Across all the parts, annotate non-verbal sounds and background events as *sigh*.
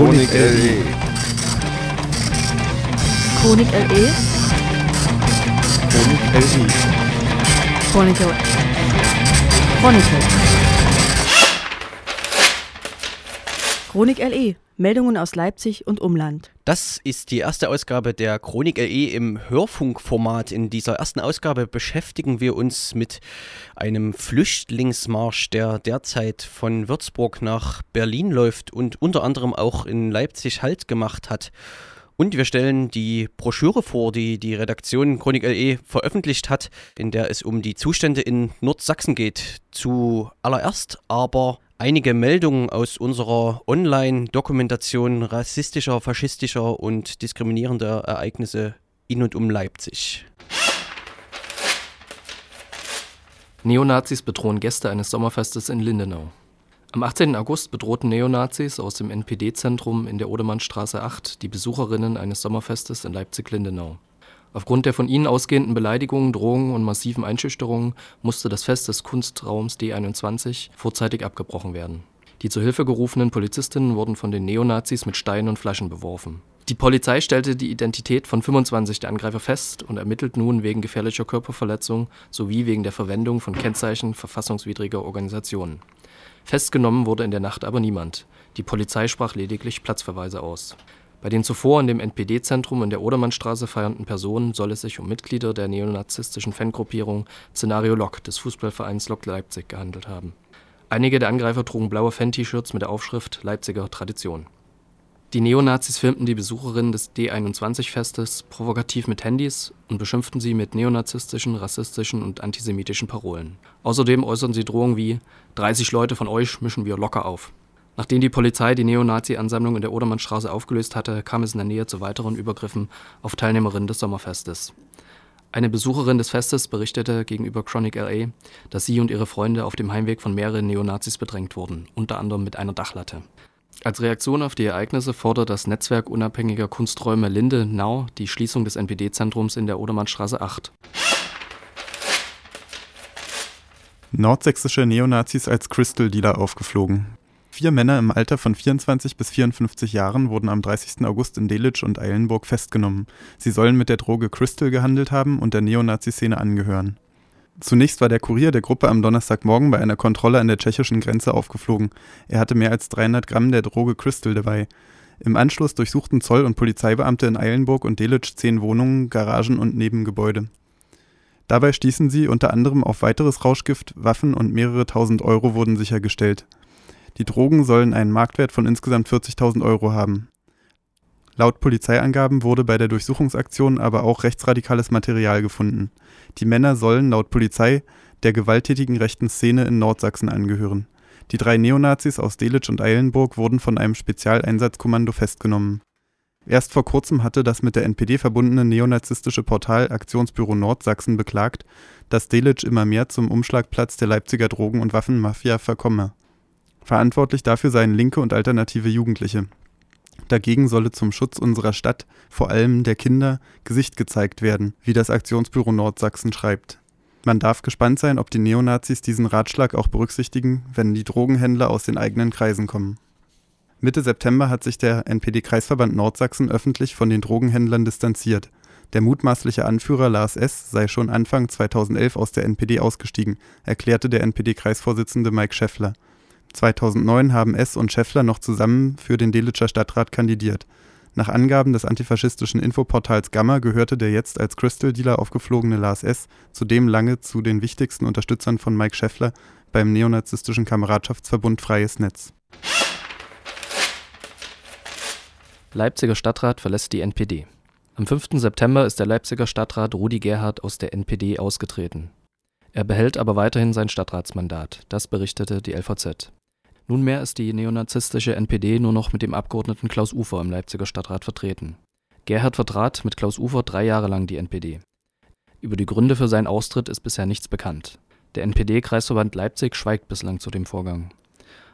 Chronik LE. Chronik LE. Chronik LE. Chronik LE. Chronik Chronik LE. Meldungen aus Leipzig und Umland. Das ist die erste Ausgabe der Chronik LE im Hörfunkformat. In dieser ersten Ausgabe beschäftigen wir uns mit einem Flüchtlingsmarsch, der derzeit von Würzburg nach Berlin läuft und unter anderem auch in Leipzig Halt gemacht hat. Und wir stellen die Broschüre vor, die die Redaktion Chronik LE veröffentlicht hat, in der es um die Zustände in Nordsachsen geht. Zuallererst aber einige Meldungen aus unserer Online-Dokumentation rassistischer, faschistischer und diskriminierender Ereignisse in und um Leipzig. Neonazis bedrohen Gäste eines Sommerfestes in Lindenau. Am 18. August bedrohten Neonazis aus dem NPD-Zentrum in der Odemannstraße 8 die Besucherinnen eines Sommerfestes in Leipzig-Lindenau. Aufgrund der von ihnen ausgehenden Beleidigungen, Drohungen und massiven Einschüchterungen musste das Fest des Kunstraums D21 vorzeitig abgebrochen werden. Die zu Hilfe gerufenen Polizistinnen wurden von den Neonazis mit Steinen und Flaschen beworfen. Die Polizei stellte die Identität von 25 der Angreifer fest und ermittelt nun wegen gefährlicher Körperverletzung sowie wegen der Verwendung von Kennzeichen verfassungswidriger Organisationen. Festgenommen wurde in der Nacht aber niemand. Die Polizei sprach lediglich Platzverweise aus. Bei den zuvor in dem NPD-Zentrum in der Odermannstraße feiernden Personen soll es sich um Mitglieder der neonazistischen Fangruppierung Szenario Lok des Fußballvereins Lok Leipzig gehandelt haben. Einige der Angreifer trugen blaue Fan-T-Shirts mit der Aufschrift Leipziger Tradition. Die Neonazis filmten die Besucherinnen des D21-Festes provokativ mit Handys und beschimpften sie mit neonazistischen, rassistischen und antisemitischen Parolen. Außerdem äußerten sie Drohungen wie 30 Leute von euch mischen wir locker auf. Nachdem die Polizei die Neonazi-Ansammlung in der Odermannstraße aufgelöst hatte, kam es in der Nähe zu weiteren Übergriffen auf Teilnehmerinnen des Sommerfestes. Eine Besucherin des Festes berichtete gegenüber Chronic LA, dass sie und ihre Freunde auf dem Heimweg von mehreren Neonazis bedrängt wurden, unter anderem mit einer Dachlatte. Als Reaktion auf die Ereignisse fordert das Netzwerk unabhängiger Kunsträume Linde-Nau die Schließung des NPD-Zentrums in der Odermannstraße 8. Nordsächsische Neonazis als Crystal Dealer aufgeflogen. Vier Männer im Alter von 24 bis 54 Jahren wurden am 30. August in Delitzsch und Eilenburg festgenommen. Sie sollen mit der Droge Crystal gehandelt haben und der Neonazi-Szene angehören. Zunächst war der Kurier der Gruppe am Donnerstagmorgen bei einer Kontrolle an der tschechischen Grenze aufgeflogen. Er hatte mehr als 300 Gramm der Droge Crystal dabei. Im Anschluss durchsuchten Zoll- und Polizeibeamte in Eilenburg und Delitzsch zehn Wohnungen, Garagen und Nebengebäude. Dabei stießen sie unter anderem auf weiteres Rauschgift, Waffen und mehrere tausend Euro wurden sichergestellt. Die Drogen sollen einen Marktwert von insgesamt 40.000 Euro haben. Laut Polizeiangaben wurde bei der Durchsuchungsaktion aber auch rechtsradikales Material gefunden. Die Männer sollen laut Polizei der gewalttätigen rechten Szene in Nordsachsen angehören. Die drei Neonazis aus Delitzsch und Eilenburg wurden von einem Spezialeinsatzkommando festgenommen. Erst vor kurzem hatte das mit der NPD verbundene neonazistische Portal Aktionsbüro Nordsachsen beklagt, dass Delitzsch immer mehr zum Umschlagplatz der Leipziger Drogen- und Waffenmafia verkomme. Verantwortlich dafür seien linke und alternative Jugendliche. Dagegen solle zum Schutz unserer Stadt, vor allem der Kinder, Gesicht gezeigt werden, wie das Aktionsbüro Nordsachsen schreibt. Man darf gespannt sein, ob die Neonazis diesen Ratschlag auch berücksichtigen, wenn die Drogenhändler aus den eigenen Kreisen kommen. Mitte September hat sich der NPD-Kreisverband Nordsachsen öffentlich von den Drogenhändlern distanziert. Der mutmaßliche Anführer Lars S. sei schon Anfang 2011 aus der NPD ausgestiegen, erklärte der NPD-Kreisvorsitzende Mike Schäffler. 2009 haben S. und Schäffler noch zusammen für den Delitscher Stadtrat kandidiert. Nach Angaben des antifaschistischen Infoportals Gamma gehörte der jetzt als Crystal-Dealer aufgeflogene Lars S. zudem lange zu den wichtigsten Unterstützern von Mike Schäffler beim neonazistischen Kameradschaftsverbund Freies Netz. Leipziger Stadtrat verlässt die NPD. Am 5. September ist der Leipziger Stadtrat Rudi Gerhard aus der NPD ausgetreten. Er behält aber weiterhin sein Stadtratsmandat, das berichtete die LVZ. Nunmehr ist die neonazistische NPD nur noch mit dem Abgeordneten Klaus Ufer im Leipziger Stadtrat vertreten. Gerhard vertrat mit Klaus Ufer drei Jahre lang die NPD. Über die Gründe für seinen Austritt ist bisher nichts bekannt. Der NPD-Kreisverband Leipzig schweigt bislang zu dem Vorgang.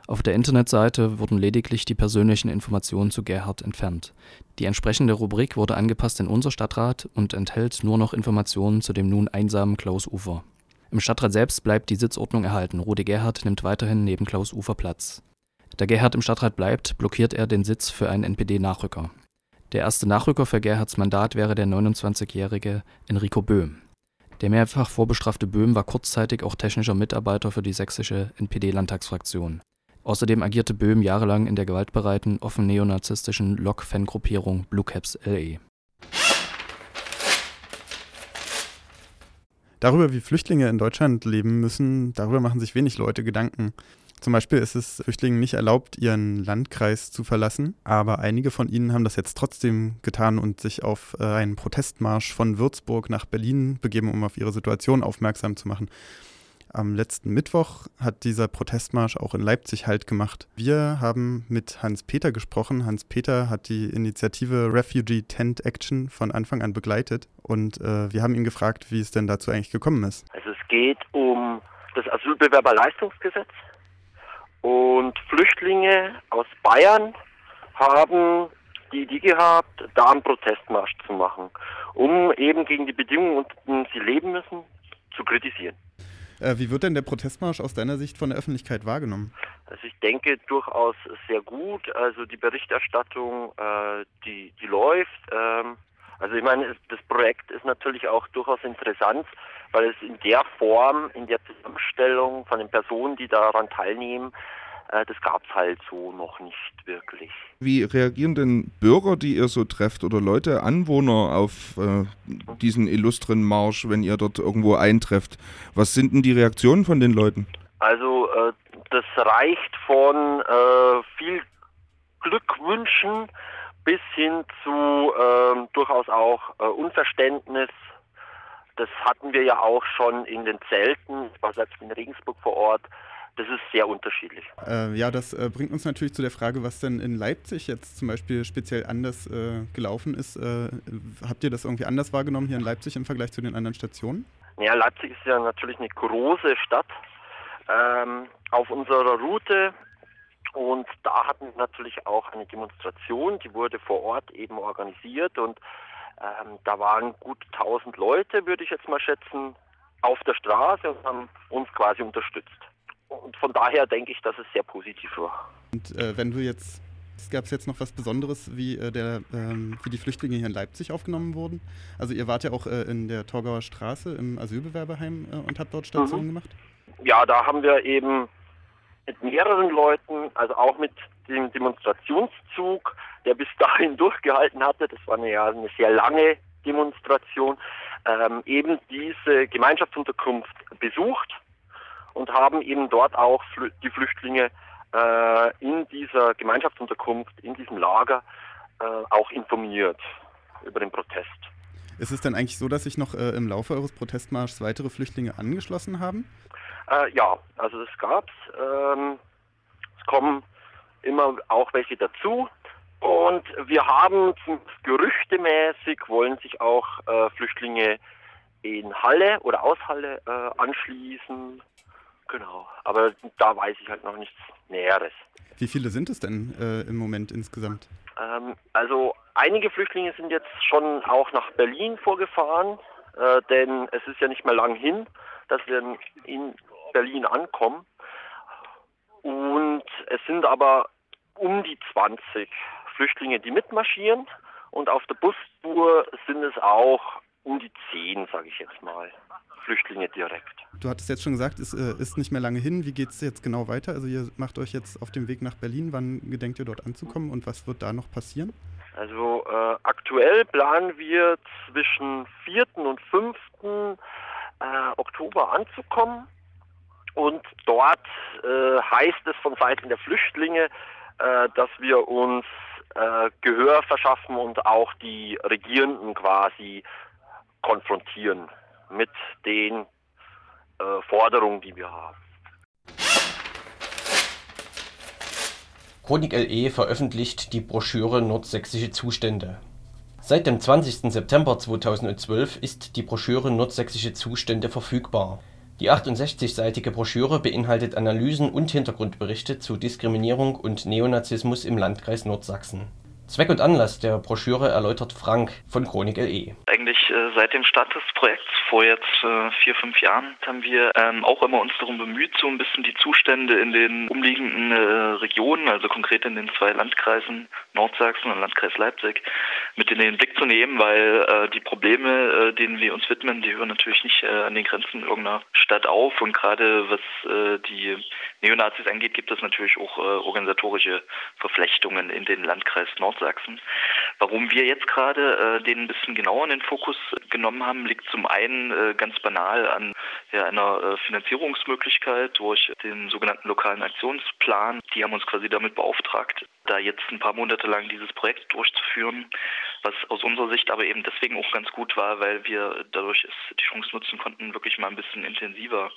Auf der Internetseite wurden lediglich die persönlichen Informationen zu Gerhard entfernt. Die entsprechende Rubrik wurde angepasst in unser Stadtrat und enthält nur noch Informationen zu dem nun einsamen Klaus Ufer. Im Stadtrat selbst bleibt die Sitzordnung erhalten. Rudi Gerhard nimmt weiterhin neben Klaus Ufer Platz. Da Gerhard im Stadtrat bleibt, blockiert er den Sitz für einen NPD-Nachrücker. Der erste Nachrücker für Gerhards Mandat wäre der 29-jährige Enrico Böhm. Der mehrfach vorbestrafte Böhm war kurzzeitig auch technischer Mitarbeiter für die sächsische NPD-Landtagsfraktion. Außerdem agierte Böhm jahrelang in der gewaltbereiten, offen neonazistischen Lok-Fangruppierung Blue Caps LE. Darüber, wie Flüchtlinge in Deutschland leben müssen, darüber machen sich wenig Leute Gedanken. Zum Beispiel ist es Flüchtlingen nicht erlaubt, ihren Landkreis zu verlassen, aber einige von ihnen haben das jetzt trotzdem getan und sich auf äh, einen Protestmarsch von Würzburg nach Berlin begeben, um auf ihre Situation aufmerksam zu machen. Am letzten Mittwoch hat dieser Protestmarsch auch in Leipzig Halt gemacht. Wir haben mit Hans-Peter gesprochen. Hans-Peter hat die Initiative Refugee Tent Action von Anfang an begleitet und äh, wir haben ihn gefragt, wie es denn dazu eigentlich gekommen ist. Also es geht um das Asylbewerberleistungsgesetz und Flüchtlinge aus Bayern haben die Idee gehabt, da einen Protestmarsch zu machen, um eben gegen die Bedingungen, unter denen sie leben müssen, zu kritisieren. Äh, wie wird denn der Protestmarsch aus deiner Sicht von der Öffentlichkeit wahrgenommen? Also ich denke durchaus sehr gut. Also die Berichterstattung, äh, die, die läuft. Ähm, also ich meine, das Projekt ist natürlich auch durchaus interessant, weil es in der Form, in der Zusammenstellung von den Personen, die daran teilnehmen, das gab es halt so noch nicht wirklich. Wie reagieren denn Bürger, die ihr so trefft oder Leute, Anwohner auf äh, diesen illustren Marsch, wenn ihr dort irgendwo eintrefft? Was sind denn die Reaktionen von den Leuten? Also äh, das reicht von äh, viel Glückwünschen bis hin zu ähm, durchaus auch äh, Unverständnis. Das hatten wir ja auch schon in den Zelten, ich war selbst in Regensburg vor Ort, das ist sehr unterschiedlich. Äh, ja, das äh, bringt uns natürlich zu der Frage, was denn in Leipzig jetzt zum Beispiel speziell anders äh, gelaufen ist. Äh, habt ihr das irgendwie anders wahrgenommen hier in Leipzig im Vergleich zu den anderen Stationen? Ja, Leipzig ist ja natürlich eine große Stadt ähm, auf unserer Route. Und da hatten wir natürlich auch eine Demonstration, die wurde vor Ort eben organisiert und ähm, da waren gut 1000 Leute, würde ich jetzt mal schätzen, auf der Straße und haben uns quasi unterstützt. Und von daher denke ich, dass es sehr positiv war. Und äh, wenn du jetzt, gab es jetzt noch was Besonderes, wie, äh, der, ähm, wie die Flüchtlinge hier in Leipzig aufgenommen wurden? Also ihr wart ja auch äh, in der Torgauer Straße im Asylbewerberheim äh, und habt dort Stationen mhm. gemacht? Ja, da haben wir eben mit mehreren Leuten, also auch mit dem Demonstrationszug, der bis dahin *laughs* durchgehalten hatte, das war eine, ja, eine sehr lange Demonstration, ähm, eben diese Gemeinschaftsunterkunft besucht und haben eben dort auch die Flüchtlinge äh, in dieser Gemeinschaftsunterkunft, in diesem Lager äh, auch informiert über den Protest. Ist es denn eigentlich so, dass sich noch äh, im Laufe eures Protestmarschs weitere Flüchtlinge angeschlossen haben? Äh, ja, also das gab's. Ähm, es kommen immer auch welche dazu. Und wir haben gerüchtemäßig wollen sich auch äh, Flüchtlinge in Halle oder aus Halle äh, anschließen. Genau, aber da weiß ich halt noch nichts Näheres. Wie viele sind es denn äh, im Moment insgesamt? Ähm, also einige Flüchtlinge sind jetzt schon auch nach Berlin vorgefahren, äh, denn es ist ja nicht mehr lang hin, dass wir in Berlin ankommen. Und es sind aber um die 20 Flüchtlinge, die mitmarschieren. Und auf der Bustour sind es auch um die 10, sage ich jetzt mal. Flüchtlinge direkt. Du hattest jetzt schon gesagt, es äh, ist nicht mehr lange hin. Wie geht es jetzt genau weiter? Also ihr macht euch jetzt auf dem Weg nach Berlin. Wann gedenkt ihr dort anzukommen und was wird da noch passieren? Also äh, aktuell planen wir zwischen 4. und 5. Äh, Oktober anzukommen. Und dort äh, heißt es von Seiten der Flüchtlinge, äh, dass wir uns äh, Gehör verschaffen und auch die Regierenden quasi konfrontieren mit den äh, Forderungen, die wir haben. Chronik LE veröffentlicht die Broschüre Nordsächsische Zustände. Seit dem 20. September 2012 ist die Broschüre Nordsächsische Zustände verfügbar. Die 68-seitige Broschüre beinhaltet Analysen und Hintergrundberichte zu Diskriminierung und Neonazismus im Landkreis Nordsachsen. Zweck und Anlass der Broschüre erläutert Frank von Chronik LE. eigentlich äh, seit dem Start des Projekts vor jetzt äh, vier, fünf Jahren haben wir ähm, auch immer uns darum bemüht, so ein bisschen die Zustände in den umliegenden äh, Regionen, also konkret in den zwei Landkreisen Nordsachsen und Landkreis Leipzig, mit in den Blick zu nehmen, weil äh, die Probleme, äh, denen wir uns widmen, die hören natürlich nicht äh, an den Grenzen irgendeiner Stadt auf und gerade was äh, die Neonazis angeht, gibt es natürlich auch äh, organisatorische Verflechtungen in den Landkreis Nordsachsen. Warum wir jetzt gerade äh, den ein bisschen genauer in den Fokus genommen haben, liegt zum einen äh, ganz banal an ja, einer äh, Finanzierungsmöglichkeit durch den sogenannten lokalen Aktionsplan. Die haben uns quasi damit beauftragt, da jetzt ein paar Monate lang dieses Projekt durchzuführen, was aus unserer Sicht aber eben deswegen auch ganz gut war, weil wir dadurch die Chance nutzen konnten, wirklich mal ein bisschen intensiver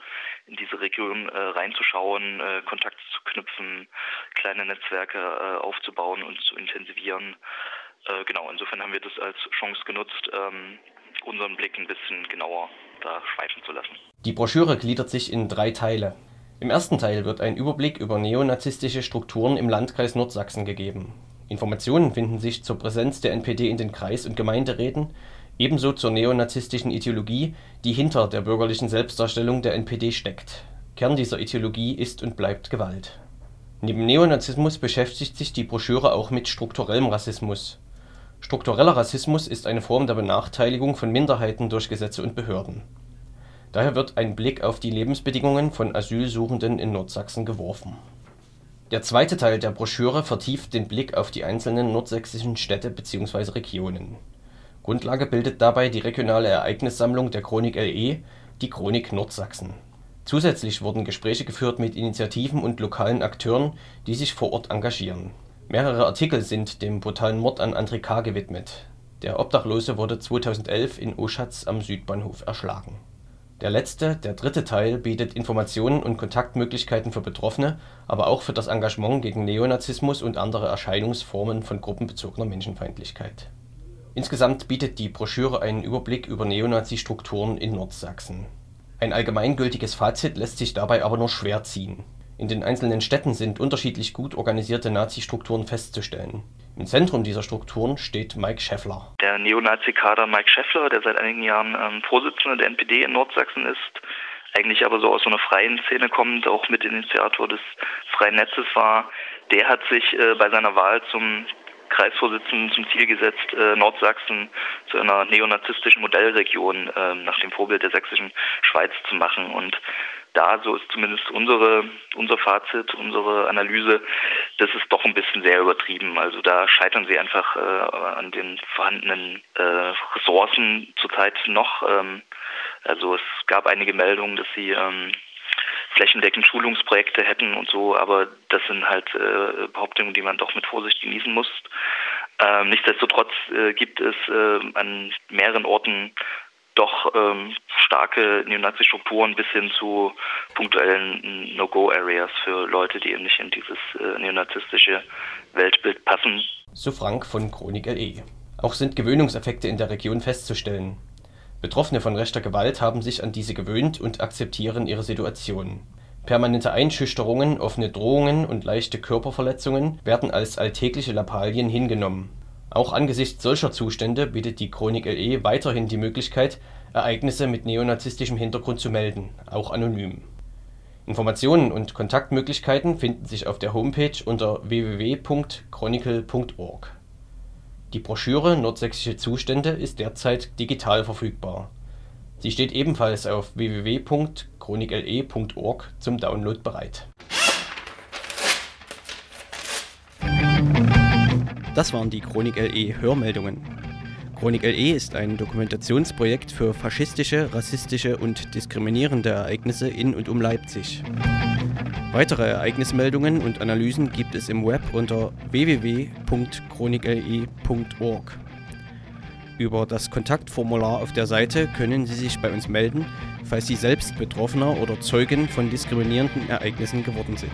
in diese Region äh, reinzuschauen, äh, Kontakte zu knüpfen, kleine Netzwerke äh, aufzubauen und zu intensivieren. Äh, genau, insofern haben wir das als Chance genutzt, ähm, unseren Blick ein bisschen genauer da schweifen zu lassen. Die Broschüre gliedert sich in drei Teile. Im ersten Teil wird ein Überblick über neonazistische Strukturen im Landkreis Nordsachsen gegeben. Informationen finden sich zur Präsenz der NPD in den Kreis- und Gemeinderäten, ebenso zur neonazistischen Ideologie, die hinter der bürgerlichen Selbstdarstellung der NPD steckt. Kern dieser Ideologie ist und bleibt Gewalt. Neben Neonazismus beschäftigt sich die Broschüre auch mit strukturellem Rassismus Struktureller Rassismus ist eine Form der Benachteiligung von Minderheiten durch Gesetze und Behörden. Daher wird ein Blick auf die Lebensbedingungen von Asylsuchenden in Nordsachsen geworfen. Der zweite Teil der Broschüre vertieft den Blick auf die einzelnen nordsächsischen Städte bzw. Regionen. Grundlage bildet dabei die regionale Ereignissammlung der Chronik LE, die Chronik Nordsachsen. Zusätzlich wurden Gespräche geführt mit Initiativen und lokalen Akteuren, die sich vor Ort engagieren Mehrere Artikel sind dem brutalen Mord an André K. gewidmet. Der Obdachlose wurde 2011 in Oschatz am Südbahnhof erschlagen. Der letzte, der dritte Teil bietet Informationen und Kontaktmöglichkeiten für Betroffene, aber auch für das Engagement gegen Neonazismus und andere Erscheinungsformen von gruppenbezogener Menschenfeindlichkeit. Insgesamt bietet die Broschüre einen Überblick über Neonazi-Strukturen in Nordsachsen. Ein allgemeingültiges Fazit lässt sich dabei aber nur schwer ziehen in den einzelnen Städten sind unterschiedlich gut organisierte Nazi-Strukturen festzustellen. Im Zentrum dieser Strukturen steht Mike Schäffler. Der Neonazi-Kader Mike Schäffler, der seit einigen Jahren ähm, Vorsitzender der NPD in Nordsachsen ist, eigentlich aber so aus so einer freien Szene kommt, auch Mitinitiator des Freien Netzes war, der hat sich äh, bei seiner Wahl zum Kreisvorsitzenden zum Ziel gesetzt, äh, Nordsachsen zu einer neonazistischen Modellregion äh, nach dem Vorbild der sächsischen Schweiz zu machen. Und da, so ist zumindest unsere, unser Fazit, unsere Analyse, das ist doch ein bisschen sehr übertrieben. Also da scheitern sie einfach äh, an den vorhandenen äh, Ressourcen zurzeit noch. Ähm, also es gab einige Meldungen, dass sie ähm, flächendeckend Schulungsprojekte hätten und so, aber das sind halt äh, Behauptungen, die man doch mit Vorsicht genießen muss. Ähm, nichtsdestotrotz äh, gibt es äh, an mehreren Orten doch ähm, starke Neonazi-Strukturen bis hin zu punktuellen No-Go-Areas für Leute, die eben nicht in dieses äh, neonazistische Weltbild passen. So Frank von Chronik LE. Auch sind Gewöhnungseffekte in der Region festzustellen. Betroffene von rechter Gewalt haben sich an diese gewöhnt und akzeptieren ihre Situation. Permanente Einschüchterungen, offene Drohungen und leichte Körperverletzungen werden als alltägliche Lappalien hingenommen auch angesichts solcher Zustände bietet die Chronik LE weiterhin die Möglichkeit, Ereignisse mit neonazistischem Hintergrund zu melden, auch anonym. Informationen und Kontaktmöglichkeiten finden sich auf der Homepage unter www.chronicle.org. Die Broschüre Nordsächsische Zustände ist derzeit digital verfügbar. Sie steht ebenfalls auf www.chronicle.org zum Download bereit Das waren die Chronik LE Hörmeldungen. Chronik LE ist ein Dokumentationsprojekt für faschistische, rassistische und diskriminierende Ereignisse in und um Leipzig. Weitere Ereignismeldungen und Analysen gibt es im Web unter www.chronikle.org. Über das Kontaktformular auf der Seite können Sie sich bei uns melden, falls Sie selbst Betroffener oder Zeugen von diskriminierenden Ereignissen geworden sind.